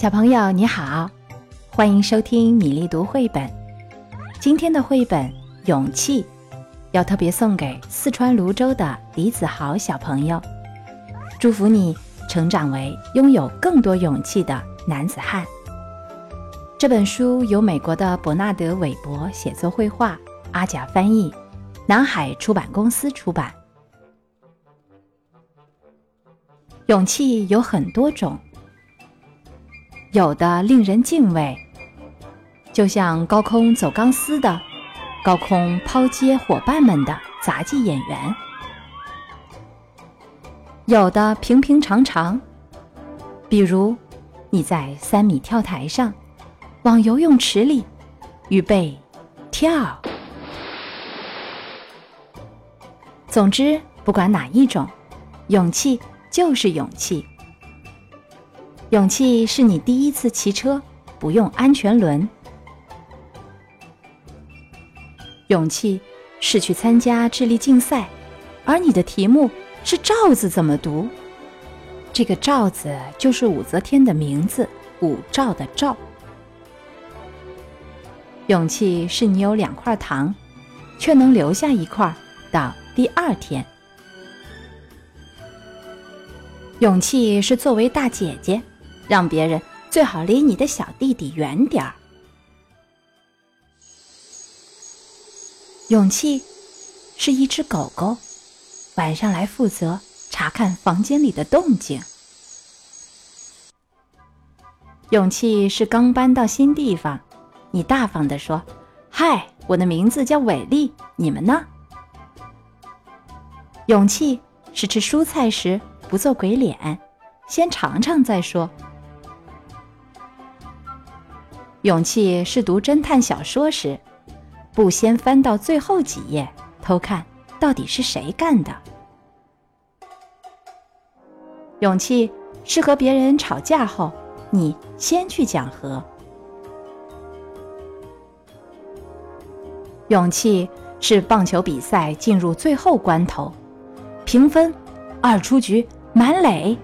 小朋友你好，欢迎收听米粒读绘本。今天的绘本《勇气》要特别送给四川泸州的李子豪小朋友，祝福你成长为拥有更多勇气的男子汉。这本书由美国的伯纳德·韦伯写作绘画，阿甲翻译，南海出版公司出版。勇气有很多种。有的令人敬畏，就像高空走钢丝的、高空抛接伙伴们的杂技演员；有的平平常常，比如你在三米跳台上往游泳池里预备跳。总之，不管哪一种，勇气就是勇气。勇气是你第一次骑车不用安全轮。勇气是去参加智力竞赛，而你的题目是“罩子”怎么读？这个“罩子”就是武则天的名字，武曌的“曌”。勇气是你有两块糖，却能留下一块到第二天。勇气是作为大姐姐。让别人最好离你的小弟弟远点儿。勇气是一只狗狗，晚上来负责查看房间里的动静。勇气是刚搬到新地方，你大方地说：“嗨，我的名字叫伟丽，你们呢？”勇气是吃蔬菜时不做鬼脸，先尝尝再说。勇气是读侦探小说时，不先翻到最后几页偷看到底是谁干的。勇气是和别人吵架后，你先去讲和。勇气是棒球比赛进入最后关头，平分，二出局，满垒，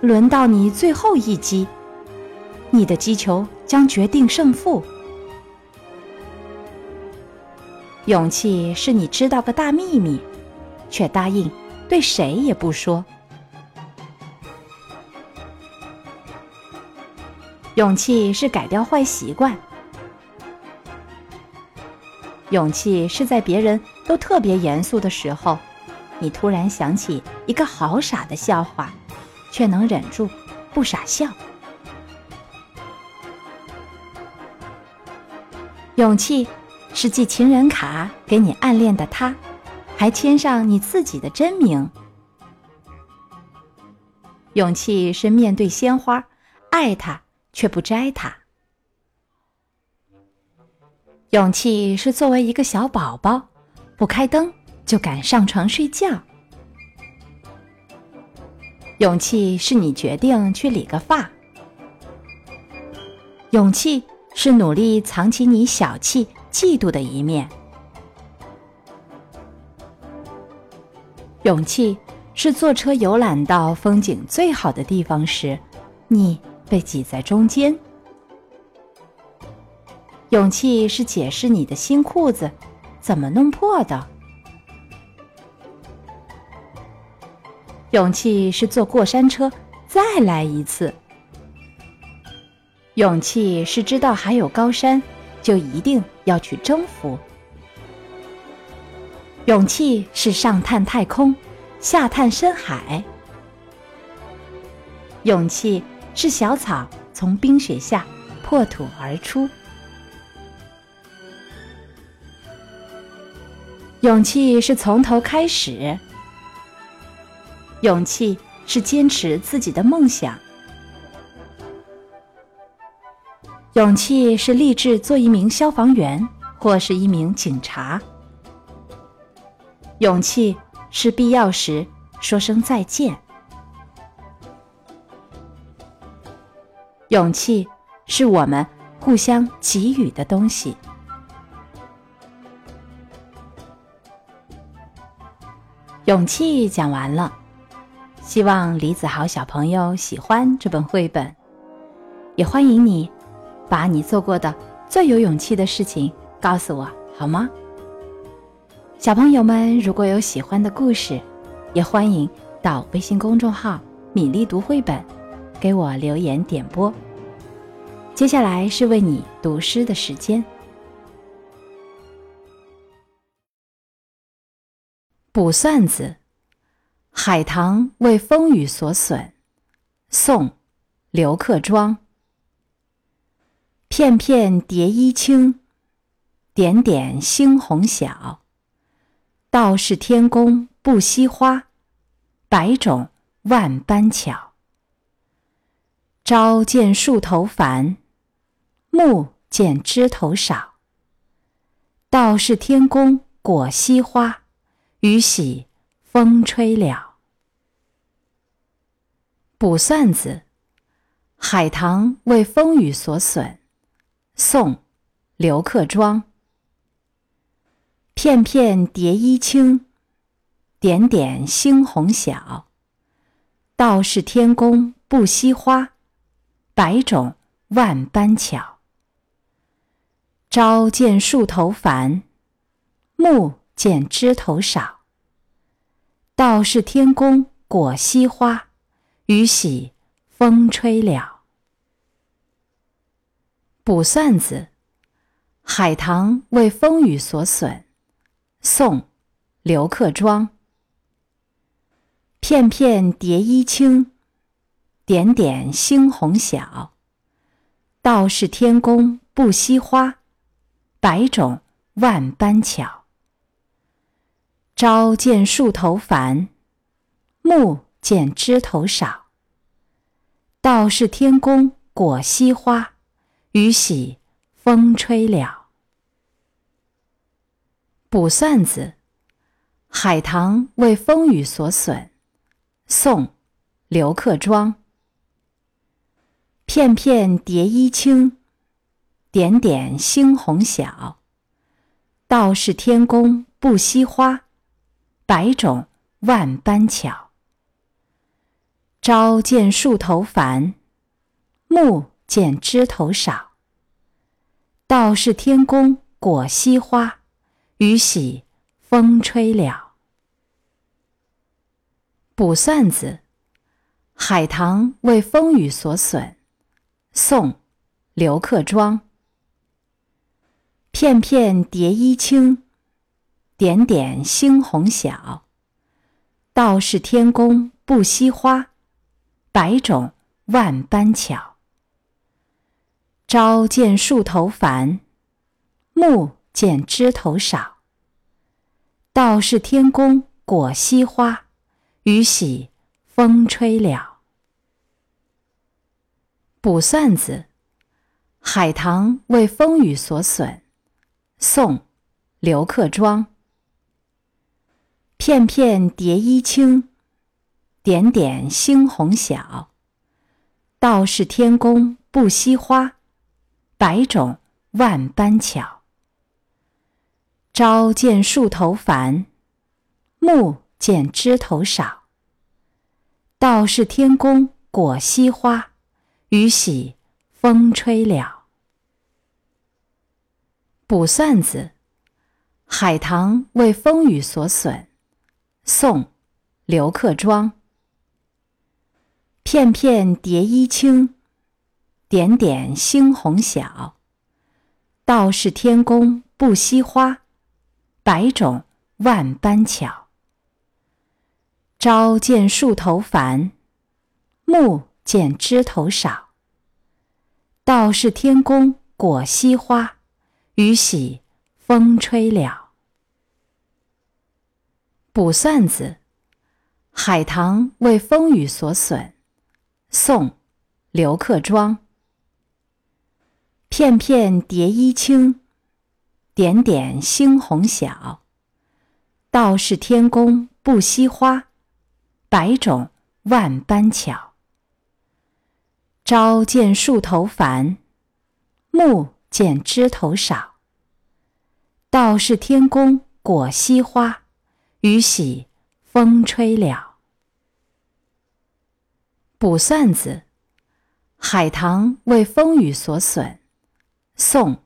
轮到你最后一击。你的击球将决定胜负。勇气是你知道个大秘密，却答应对谁也不说。勇气是改掉坏习惯。勇气是在别人都特别严肃的时候，你突然想起一个好傻的笑话，却能忍住不傻笑。勇气是寄情人卡给你暗恋的他，还签上你自己的真名。勇气是面对鲜花，爱它却不摘它。勇气是作为一个小宝宝，不开灯就敢上床睡觉。勇气是你决定去理个发。勇气。是努力藏起你小气、嫉妒的一面。勇气是坐车游览到风景最好的地方时，你被挤在中间。勇气是解释你的新裤子怎么弄破的。勇气是坐过山车再来一次。勇气是知道还有高山，就一定要去征服。勇气是上探太空，下探深海。勇气是小草从冰雪下破土而出。勇气是从头开始。勇气是坚持自己的梦想。勇气是立志做一名消防员，或是一名警察。勇气是必要时说声再见。勇气是我们互相给予的东西。勇气讲完了，希望李子豪小朋友喜欢这本绘本。也欢迎你把你做过的最有勇气的事情告诉我，好吗？小朋友们，如果有喜欢的故事，也欢迎到微信公众号“米粒读绘本”给我留言点播。接下来是为你读诗的时间。卜算子，海棠为风雨所损。宋·刘克庄。片片蝶衣轻，点点猩红小。道是天公不惜花，百种万般巧。朝见树头繁，暮见枝头少。道是天公果惜花，雨洗风吹了。卜算子，海棠为风雨所损。宋·刘克庄。片片蝶衣轻，点点猩红小。道是天公不惜花，百种万般巧。朝见树头繁，暮见枝头少。道是天公果惜花，雨洗风吹了。卜算子，海棠为风雨所损。宋·刘克庄。片片蝶衣轻，点点猩红小。道是天公不惜花，百种万般巧。朝见树头繁，暮见枝头少。道是天公果惜花，雨洗风吹了。卜算子，海棠为风雨所损。宋·刘克庄。片片蝶衣轻，点点猩红小。道是天公不惜花，百种万般巧。朝见树头繁，暮见枝头少。道是天公果惜花。雨洗风吹了。卜算子，海棠为风雨所损。宋·刘克庄。片片蝶衣轻，点点猩红小。道是天公不惜花，百种万般巧。朝见树头繁，暮。见枝头少，道是天公果惜花，雨洗风吹了。卜算子，海棠为风雨所损。宋·刘克庄。片片蝶衣轻，点点猩红小。道是天公不惜花，百种万般巧。朝见树头繁，暮见枝头少。道是天公果惜花，雨洗风吹了。卜算子，海棠为风雨所损。宋·刘克庄。片片蝶衣轻，点点猩红小。道是天公不惜花。百种万般巧。朝见树头繁，暮见枝头少。道是天公果惜花，雨洗风吹了。卜算子，海棠为风雨所损。宋·刘克庄。片片蝶衣轻。点点猩红小，道是天公不惜花，百种万般巧。朝见树头繁，暮见枝头少。道是天公果惜花，雨洗风吹了。卜算子，海棠为风雨所损。宋·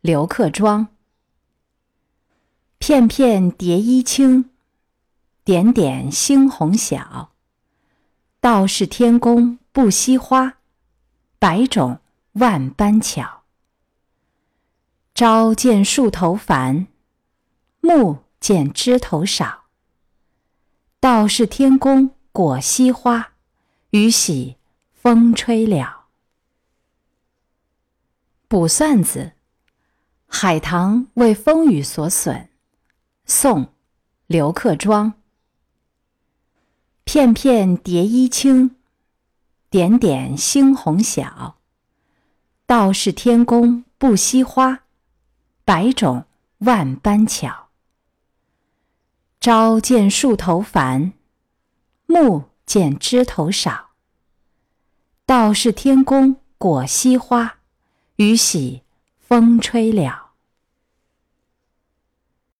刘克庄。片片蝶衣轻，点点猩红小。道是天公不惜花，百种万般巧。朝见树头繁，暮见枝头少。道是天公果惜花，雨洗风吹了。卜算子·海棠为风雨所损。宋·刘克庄。片片蝶衣轻，点点猩红小。道是天公不惜花，百种万般巧。朝见树头繁，暮见枝头少。道是天公果惜花。雨洗风吹了。